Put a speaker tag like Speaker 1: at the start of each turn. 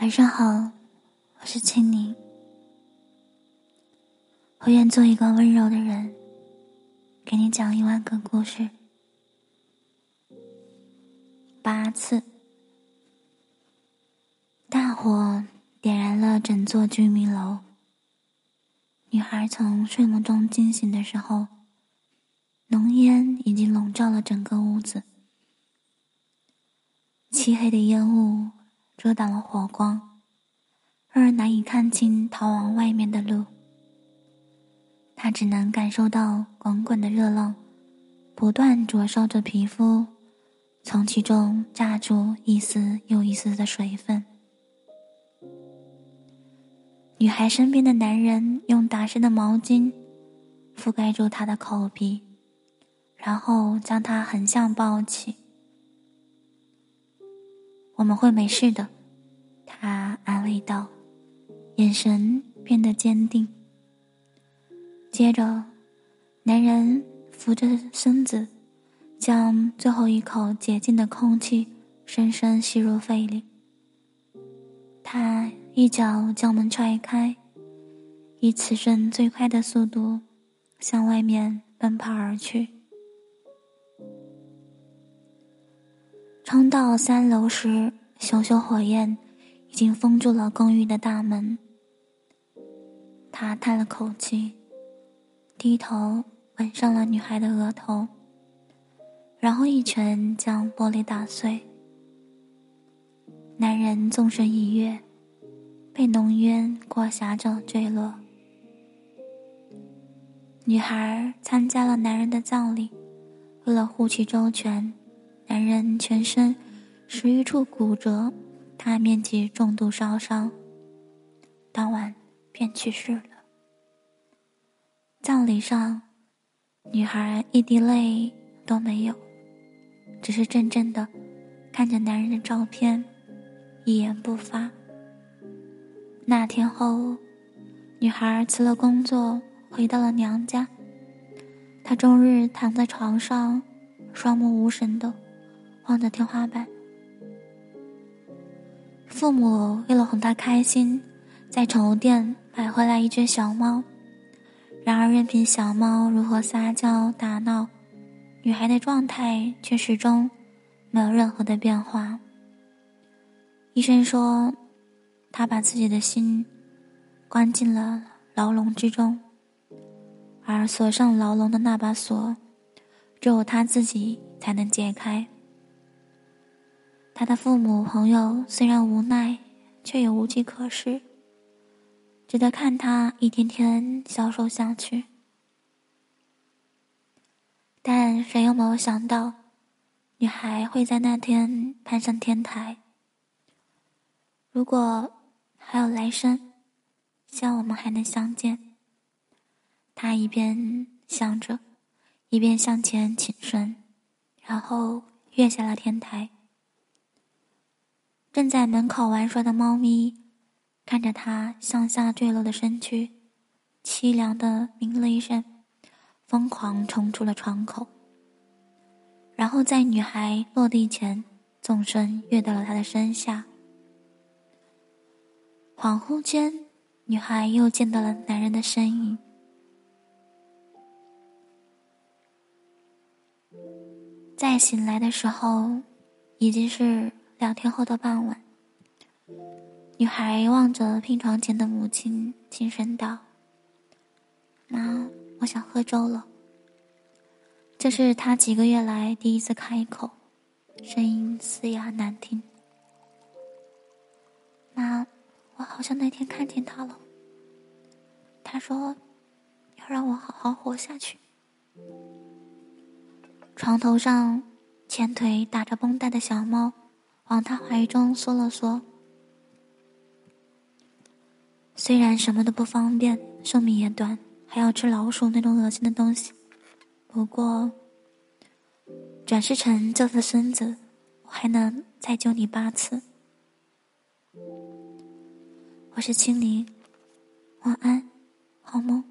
Speaker 1: 晚上好，我是青柠。我愿做一个温柔的人，给你讲一万个故事。八次，大火点燃了整座居民楼。女孩从睡梦中惊醒的时候，浓烟已经笼罩了整个屋子，漆黑的烟雾。遮挡了火光，让人难以看清逃往外面的路。他只能感受到滚滚的热浪，不断灼烧着皮肤，从其中榨出一丝又一丝的水分。女孩身边的男人用打湿的毛巾覆盖住她的口鼻，然后将她横向抱起。我们会没事的，他安慰道，眼神变得坚定。接着，男人扶着身子，将最后一口洁净的空气深深吸入肺里。他一脚将门踹开，以此生最快的速度向外面奔跑而去。冲到三楼时，熊熊火焰已经封住了公寓的大门。他叹了口气，低头吻上了女孩的额头，然后一拳将玻璃打碎。男人纵身一跃，被浓烟裹挟着坠落。女孩参加了男人的葬礼，为了护其周全。男人全身十余处骨折，大面积重度烧伤，当晚便去世了。葬礼上，女孩一滴泪都没有，只是怔怔的看着男人的照片，一言不发。那天后，女孩辞了工作，回到了娘家。她终日躺在床上，双目无神的。望着天花板，父母为了哄她开心，在宠物店买回来一只小猫。然而，任凭小猫如何撒娇打闹，女孩的状态却始终没有任何的变化。医生说，她把自己的心关进了牢笼之中，而锁上牢笼的那把锁，只有她自己才能解开。他的父母朋友虽然无奈，却也无计可施，只得看他一天天消瘦下去。但谁又没有想到，女孩会在那天攀上天台？如果还有来生，希望我们还能相见。他一边想着，一边向前倾身，然后跃下了天台。正在门口玩耍的猫咪，看着它向下坠落的身躯，凄凉的鸣了一声，疯狂冲出了窗口。然后在女孩落地前，纵身跃到了她的身下。恍惚间，女孩又见到了男人的身影。再醒来的时候，已经是。两天后的傍晚，女孩望着病床前的母亲，轻声道：“妈，我想喝粥了。”这是她几个月来第一次开口，声音嘶哑难听。妈，我好像那天看见他了。他说：“要让我好好活下去。”床头上，前腿打着绷带的小猫。往他怀中缩了缩。虽然什么都不方便，寿命也短，还要吃老鼠那种恶心的东西，不过转世成这次孙子，我还能再救你八次。我是青灵，晚安，好梦。